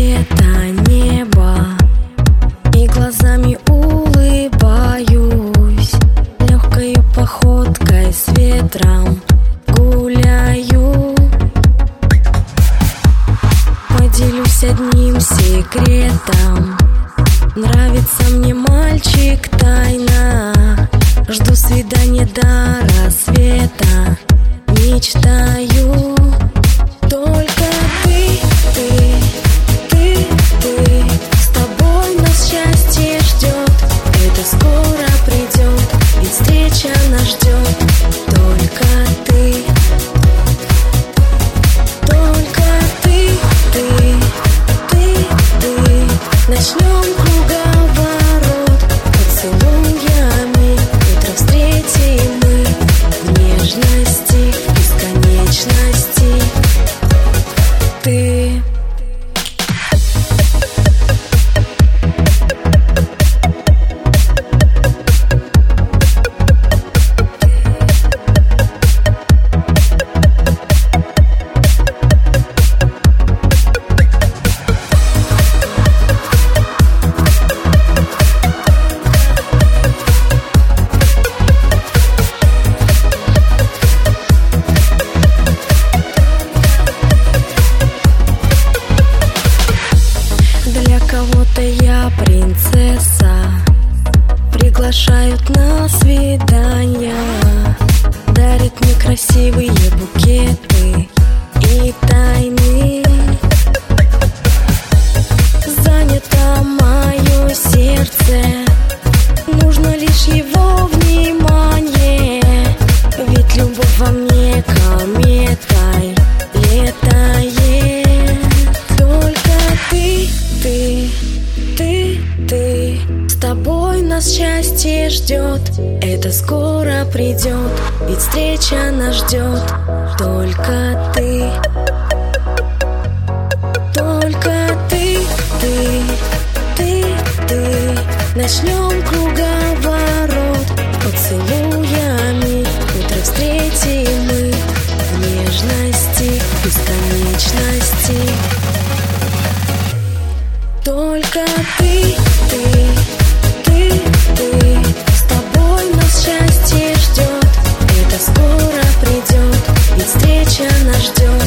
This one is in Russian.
света неба И глазами улыбаюсь Легкою походкой с ветром гуляю. Поделюсь одним секретом. Нравится мне мальчик тайна. Жду свидания до рассвета Приглашают на свидания. Дарят мне красивые букеты и тайны нас счастье ждет. Это скоро придет Ведь встреча нас ждет. Только ты. Только ты, ты, ты, ты. Начнем круговорот Поцелуями. Утро встретим мы В нежности, бесконечности. Только ты ждем